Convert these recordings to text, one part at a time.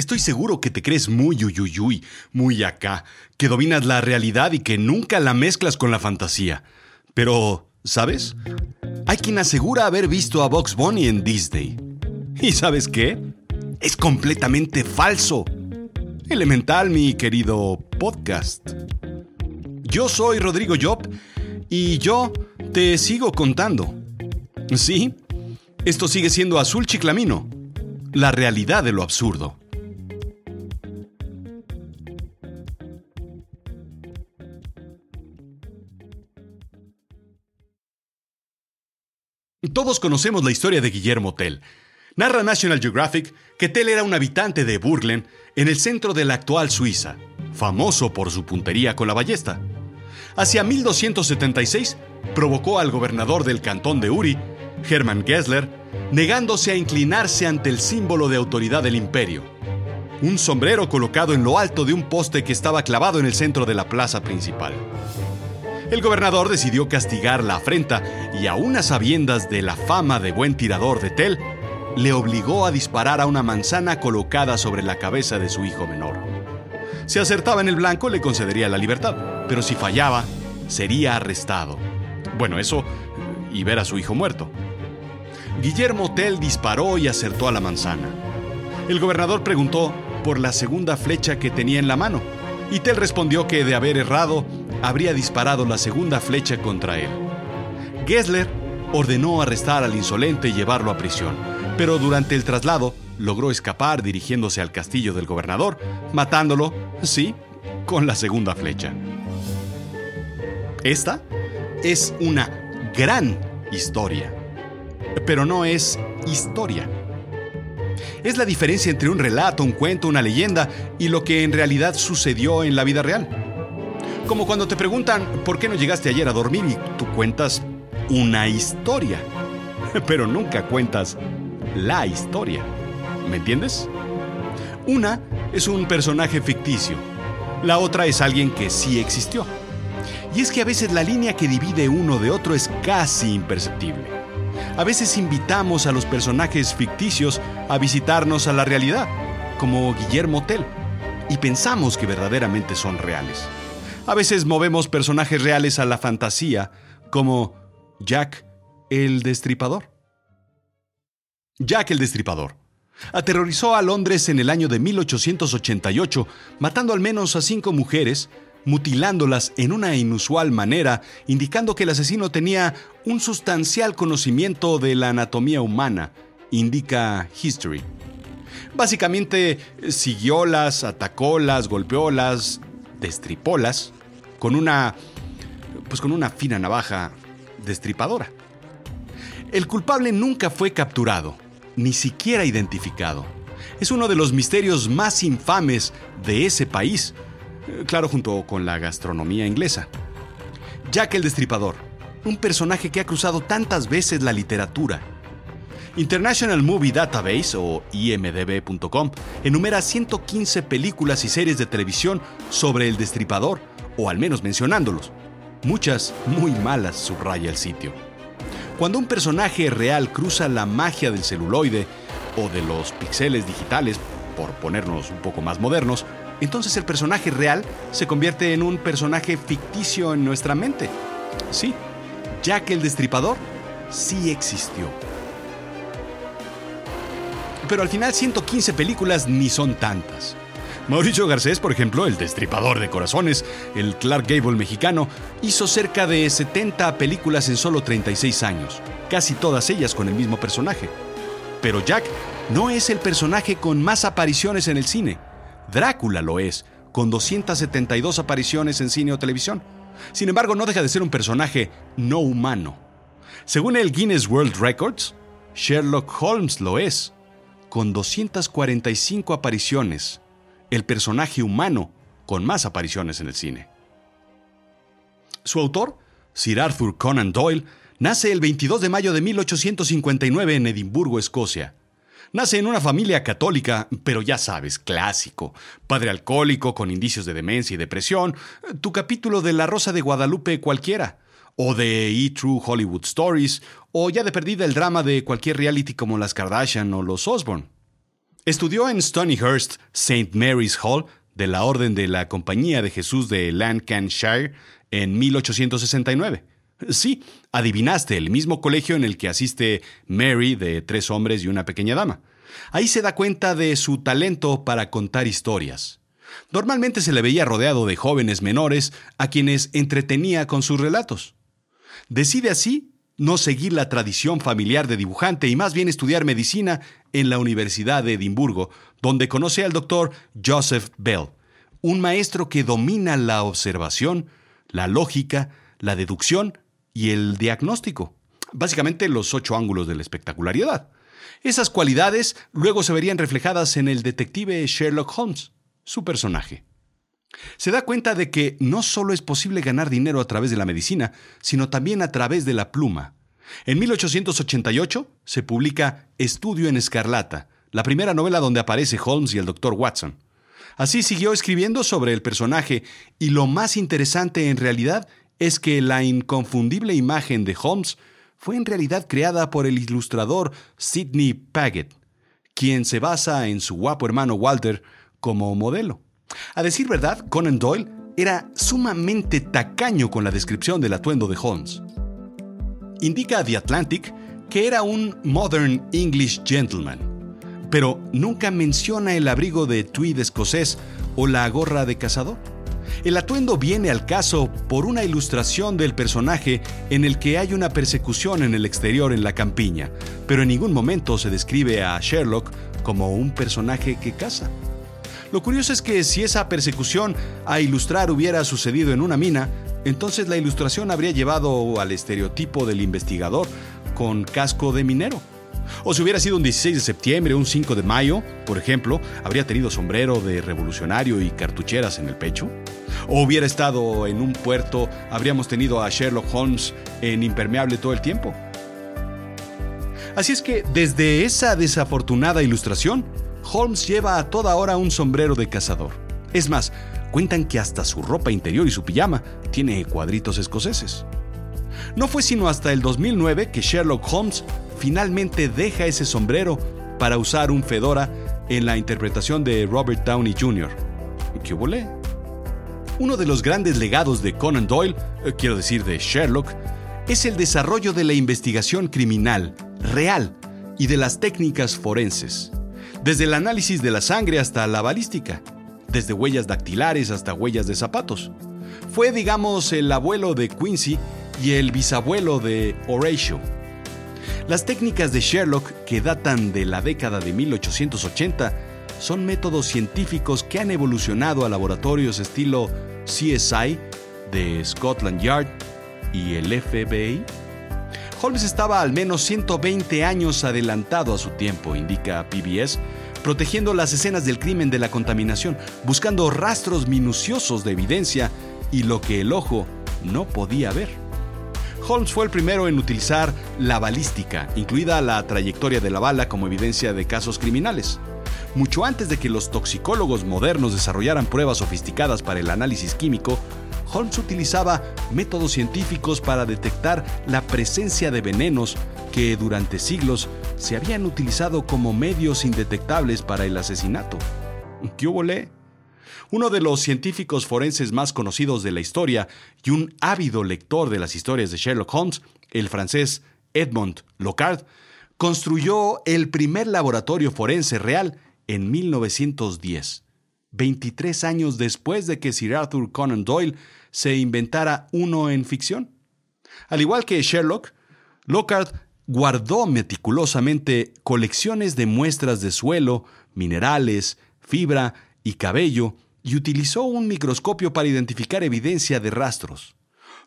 Estoy seguro que te crees muy uyuyuy, muy acá, que dominas la realidad y que nunca la mezclas con la fantasía. Pero, ¿sabes? Hay quien asegura haber visto a Box Bunny en Disney. ¿Y sabes qué? Es completamente falso. Elemental, mi querido podcast. Yo soy Rodrigo Job y yo te sigo contando. Sí, esto sigue siendo Azul Chiclamino, la realidad de lo absurdo. Todos conocemos la historia de Guillermo Tell. Narra National Geographic que Tell era un habitante de Burglen, en el centro de la actual Suiza, famoso por su puntería con la ballesta. Hacia 1276 provocó al gobernador del cantón de Uri, Hermann Gessler, negándose a inclinarse ante el símbolo de autoridad del imperio, un sombrero colocado en lo alto de un poste que estaba clavado en el centro de la plaza principal. El gobernador decidió castigar la afrenta y a unas sabiendas de la fama de buen tirador de Tell, le obligó a disparar a una manzana colocada sobre la cabeza de su hijo menor. Si acertaba en el blanco le concedería la libertad, pero si fallaba, sería arrestado. Bueno, eso y ver a su hijo muerto. Guillermo Tell disparó y acertó a la manzana. El gobernador preguntó por la segunda flecha que tenía en la mano, y Tell respondió que de haber errado, habría disparado la segunda flecha contra él. Gessler ordenó arrestar al insolente y llevarlo a prisión, pero durante el traslado logró escapar dirigiéndose al castillo del gobernador, matándolo, sí, con la segunda flecha. Esta es una gran historia, pero no es historia. Es la diferencia entre un relato, un cuento, una leyenda y lo que en realidad sucedió en la vida real. Como cuando te preguntan por qué no llegaste ayer a dormir y tú cuentas una historia, pero nunca cuentas la historia. ¿Me entiendes? Una es un personaje ficticio, la otra es alguien que sí existió. Y es que a veces la línea que divide uno de otro es casi imperceptible. A veces invitamos a los personajes ficticios a visitarnos a la realidad, como Guillermo Tell, y pensamos que verdaderamente son reales. A veces movemos personajes reales a la fantasía, como Jack el Destripador. Jack el Destripador. Aterrorizó a Londres en el año de 1888, matando al menos a cinco mujeres, mutilándolas en una inusual manera, indicando que el asesino tenía un sustancial conocimiento de la anatomía humana, indica History. Básicamente siguiólas, atacólas, golpeólas, destripólas, con una. pues con una fina navaja destripadora. El culpable nunca fue capturado, ni siquiera identificado. Es uno de los misterios más infames de ese país, claro, junto con la gastronomía inglesa. Jack el Destripador, un personaje que ha cruzado tantas veces la literatura. International Movie Database, o imdb.com, enumera 115 películas y series de televisión sobre el Destripador, o al menos mencionándolos. Muchas muy malas, subraya el sitio. Cuando un personaje real cruza la magia del celuloide o de los píxeles digitales, por ponernos un poco más modernos, entonces el personaje real se convierte en un personaje ficticio en nuestra mente. Sí, ya que el destripador sí existió. Pero al final 115 películas ni son tantas. Mauricio Garcés, por ejemplo, el destripador de corazones, el Clark Gable mexicano, hizo cerca de 70 películas en solo 36 años, casi todas ellas con el mismo personaje. Pero Jack no es el personaje con más apariciones en el cine. Drácula lo es, con 272 apariciones en cine o televisión. Sin embargo, no deja de ser un personaje no humano. Según el Guinness World Records, Sherlock Holmes lo es, con 245 apariciones el personaje humano con más apariciones en el cine. Su autor, Sir Arthur Conan Doyle, nace el 22 de mayo de 1859 en Edimburgo, Escocia. Nace en una familia católica, pero ya sabes, clásico. Padre alcohólico con indicios de demencia y depresión, tu capítulo de La Rosa de Guadalupe cualquiera, o de E True Hollywood Stories, o ya de perdida el drama de cualquier reality como las Kardashian o los Osborne. Estudió en Stonyhurst St. Mary's Hall de la Orden de la Compañía de Jesús de Lancashire en 1869. Sí, adivinaste, el mismo colegio en el que asiste Mary de tres hombres y una pequeña dama. Ahí se da cuenta de su talento para contar historias. Normalmente se le veía rodeado de jóvenes menores a quienes entretenía con sus relatos. Decide así no seguir la tradición familiar de dibujante y más bien estudiar medicina en la Universidad de Edimburgo, donde conoce al doctor Joseph Bell, un maestro que domina la observación, la lógica, la deducción y el diagnóstico. Básicamente los ocho ángulos de la espectacularidad. Esas cualidades luego se verían reflejadas en el detective Sherlock Holmes, su personaje. Se da cuenta de que no solo es posible ganar dinero a través de la medicina, sino también a través de la pluma. En 1888 se publica Estudio en Escarlata, la primera novela donde aparece Holmes y el Dr. Watson. Así siguió escribiendo sobre el personaje y lo más interesante en realidad es que la inconfundible imagen de Holmes fue en realidad creada por el ilustrador Sidney Paget, quien se basa en su guapo hermano Walter como modelo. A decir verdad, Conan Doyle era sumamente tacaño con la descripción del atuendo de Holmes. Indica a The Atlantic que era un Modern English Gentleman, pero nunca menciona el abrigo de tweed escocés o la gorra de cazador. El atuendo viene al caso por una ilustración del personaje en el que hay una persecución en el exterior en la campiña, pero en ningún momento se describe a Sherlock como un personaje que caza. Lo curioso es que si esa persecución a ilustrar hubiera sucedido en una mina, entonces la ilustración habría llevado al estereotipo del investigador con casco de minero. O si hubiera sido un 16 de septiembre un 5 de mayo, por ejemplo, habría tenido sombrero de revolucionario y cartucheras en el pecho. O hubiera estado en un puerto, habríamos tenido a Sherlock Holmes en impermeable todo el tiempo. Así es que desde esa desafortunada ilustración, Holmes lleva a toda hora un sombrero de cazador. Es más, cuentan que hasta su ropa interior y su pijama tiene cuadritos escoceses. No fue sino hasta el 2009 que Sherlock Holmes finalmente deja ese sombrero para usar un fedora en la interpretación de Robert Downey Jr. ¿Qué volé? Uno de los grandes legados de Conan Doyle, eh, quiero decir de Sherlock, es el desarrollo de la investigación criminal, real, y de las técnicas forenses, desde el análisis de la sangre hasta la balística, desde huellas dactilares hasta huellas de zapatos. Fue, digamos, el abuelo de Quincy y el bisabuelo de Horatio. Las técnicas de Sherlock, que datan de la década de 1880, son métodos científicos que han evolucionado a laboratorios estilo CSI de Scotland Yard y el FBI. Holmes estaba al menos 120 años adelantado a su tiempo, indica PBS, protegiendo las escenas del crimen de la contaminación, buscando rastros minuciosos de evidencia y lo que el ojo no podía ver. Holmes fue el primero en utilizar la balística, incluida la trayectoria de la bala como evidencia de casos criminales. Mucho antes de que los toxicólogos modernos desarrollaran pruebas sofisticadas para el análisis químico, Holmes utilizaba métodos científicos para detectar la presencia de venenos que durante siglos se habían utilizado como medios indetectables para el asesinato. ¿Qué volé? Uno de los científicos forenses más conocidos de la historia y un ávido lector de las historias de Sherlock Holmes, el francés Edmond Locard, construyó el primer laboratorio forense real en 1910, 23 años después de que Sir Arthur Conan Doyle se inventara uno en ficción. Al igual que Sherlock, Lockhart guardó meticulosamente colecciones de muestras de suelo, minerales, fibra y cabello y utilizó un microscopio para identificar evidencia de rastros.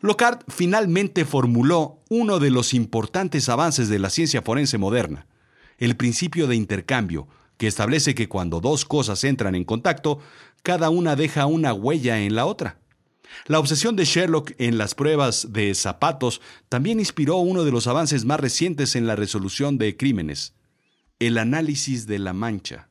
Lockhart finalmente formuló uno de los importantes avances de la ciencia forense moderna, el principio de intercambio, que establece que cuando dos cosas entran en contacto, cada una deja una huella en la otra. La obsesión de Sherlock en las pruebas de zapatos también inspiró uno de los avances más recientes en la resolución de crímenes, el análisis de la mancha.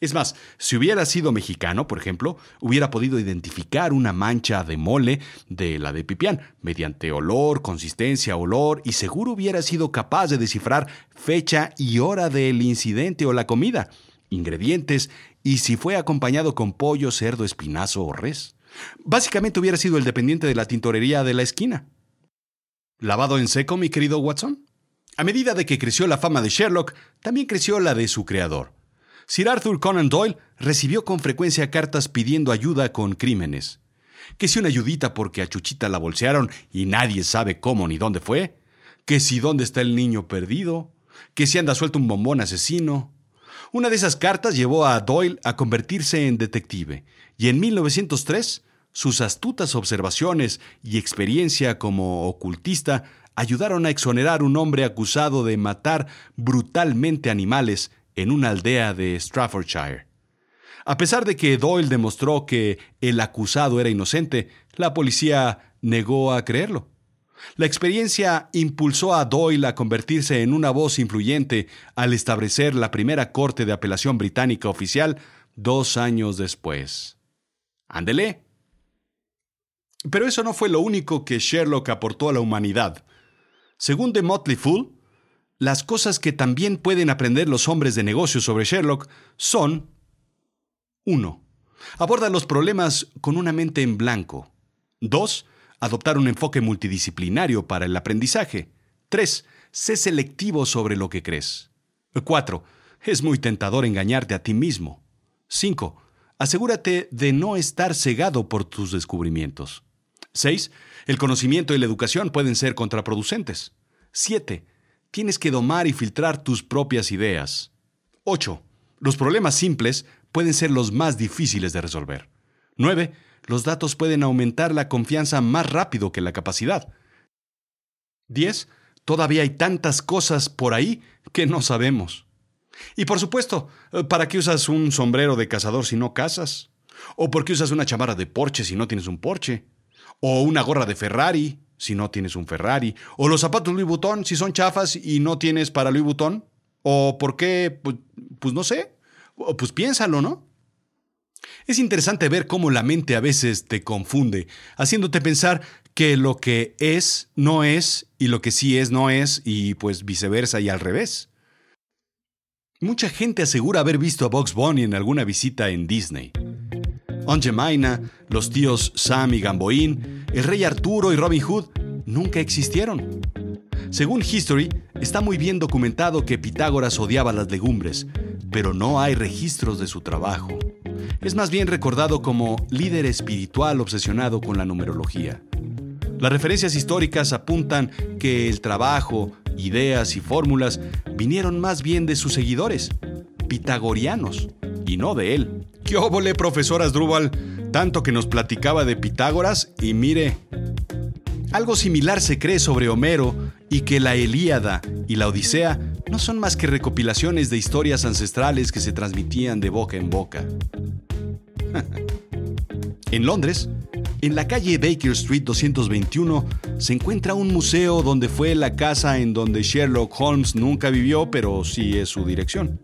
Es más, si hubiera sido mexicano, por ejemplo, hubiera podido identificar una mancha de mole de la de Pipián mediante olor, consistencia, olor y seguro hubiera sido capaz de descifrar fecha y hora del incidente o la comida, ingredientes y si fue acompañado con pollo, cerdo, espinazo o res. Básicamente hubiera sido el dependiente de la tintorería de la esquina. ¿Lavado en seco, mi querido Watson? A medida de que creció la fama de Sherlock, también creció la de su creador. Sir Arthur Conan Doyle recibió con frecuencia cartas pidiendo ayuda con crímenes. Que si una ayudita porque a Chuchita la bolsearon y nadie sabe cómo ni dónde fue. Que si dónde está el niño perdido. Que si anda suelto un bombón asesino. Una de esas cartas llevó a Doyle a convertirse en detective, y en 1903 sus astutas observaciones y experiencia como ocultista ayudaron a exonerar un hombre acusado de matar brutalmente animales en una aldea de Staffordshire. A pesar de que Doyle demostró que el acusado era inocente, la policía negó a creerlo. La experiencia impulsó a Doyle a convertirse en una voz influyente al establecer la primera corte de apelación británica oficial dos años después. Ándele. Pero eso no fue lo único que Sherlock aportó a la humanidad. Según The Motley Fool, las cosas que también pueden aprender los hombres de negocios sobre Sherlock son 1. Aborda los problemas con una mente en blanco. 2. Adoptar un enfoque multidisciplinario para el aprendizaje. 3. Sé selectivo sobre lo que crees. 4. Es muy tentador engañarte a ti mismo. 5. Asegúrate de no estar cegado por tus descubrimientos. 6. El conocimiento y la educación pueden ser contraproducentes. 7. Tienes que domar y filtrar tus propias ideas. 8. Los problemas simples pueden ser los más difíciles de resolver. 9. Los datos pueden aumentar la confianza más rápido que la capacidad. 10. Todavía hay tantas cosas por ahí que no sabemos. Y por supuesto, ¿para qué usas un sombrero de cazador si no cazas? ¿O por qué usas una chamarra de Porsche si no tienes un Porsche? ¿O una gorra de Ferrari si no tienes un Ferrari? ¿O los zapatos Louis Vuitton si son chafas y no tienes para Louis Vuitton? ¿O por qué? Pues, pues no sé. Pues piénsalo, ¿no? Es interesante ver cómo la mente a veces te confunde, haciéndote pensar que lo que es no es y lo que sí es no es y pues viceversa y al revés. Mucha gente asegura haber visto a Bugs Bunny en alguna visita en Disney. Aunt los tíos Sam y Gamboín, el rey Arturo y Robin Hood nunca existieron. Según History, está muy bien documentado que Pitágoras odiaba las legumbres, pero no hay registros de su trabajo. Es más bien recordado como líder espiritual obsesionado con la numerología. Las referencias históricas apuntan que el trabajo, ideas y fórmulas vinieron más bien de sus seguidores, pitagorianos, y no de él. ¡Qué óvole, profesor Asdrúbal! Tanto que nos platicaba de Pitágoras y mire. Algo similar se cree sobre Homero y que la Elíada y la Odisea no son más que recopilaciones de historias ancestrales que se transmitían de boca en boca. en Londres, en la calle Baker Street 221, se encuentra un museo donde fue la casa en donde Sherlock Holmes nunca vivió, pero sí es su dirección.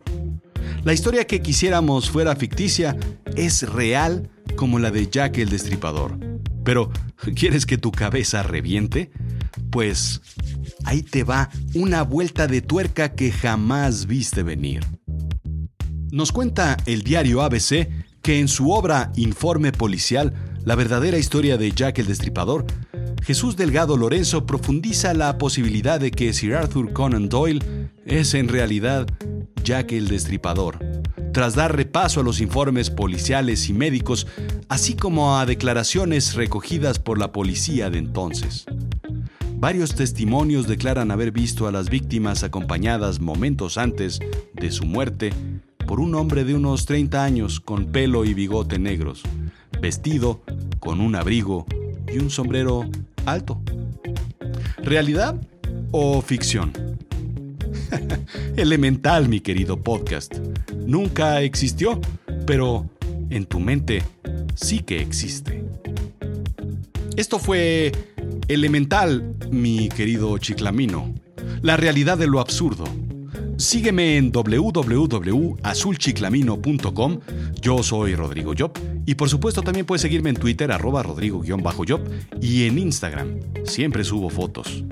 La historia que quisiéramos fuera ficticia es real como la de Jack el Destripador. Pero, ¿quieres que tu cabeza reviente? Pues ahí te va una vuelta de tuerca que jamás viste venir. Nos cuenta el diario ABC que en su obra Informe Policial, la verdadera historia de Jack el Destripador, Jesús Delgado Lorenzo profundiza la posibilidad de que Sir Arthur Conan Doyle es en realidad Jack el Destripador, tras dar repaso a los informes policiales y médicos, así como a declaraciones recogidas por la policía de entonces. Varios testimonios declaran haber visto a las víctimas acompañadas momentos antes de su muerte por un hombre de unos 30 años con pelo y bigote negros, vestido con un abrigo y un sombrero alto. ¿Realidad o ficción? Elemental, mi querido podcast. Nunca existió, pero en tu mente sí que existe. Esto fue Elemental, mi querido chiclamino. La realidad de lo absurdo Sígueme en www.azulchiclamino.com. Yo soy Rodrigo Job. Y por supuesto también puedes seguirme en Twitter, arroba rodrigo-job. Y en Instagram. Siempre subo fotos.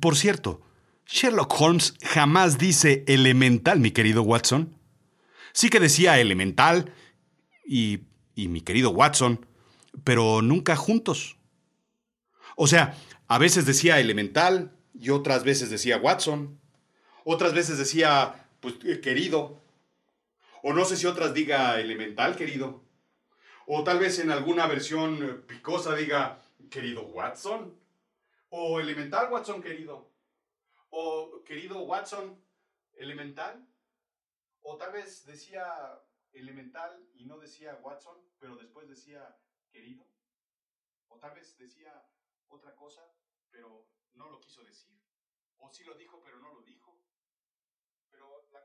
Por cierto, Sherlock Holmes jamás dice elemental, mi querido Watson. Sí que decía elemental y, y mi querido Watson, pero nunca juntos. O sea, a veces decía elemental y otras veces decía Watson. Otras veces decía, pues, eh, querido. O no sé si otras diga elemental, querido. O tal vez en alguna versión picosa diga, querido Watson. O elemental Watson, querido. O querido Watson, elemental. O tal vez decía elemental y no decía Watson, pero después decía querido. O tal vez decía otra cosa, pero no lo quiso decir. O sí lo dijo, pero no lo dijo. Pero la,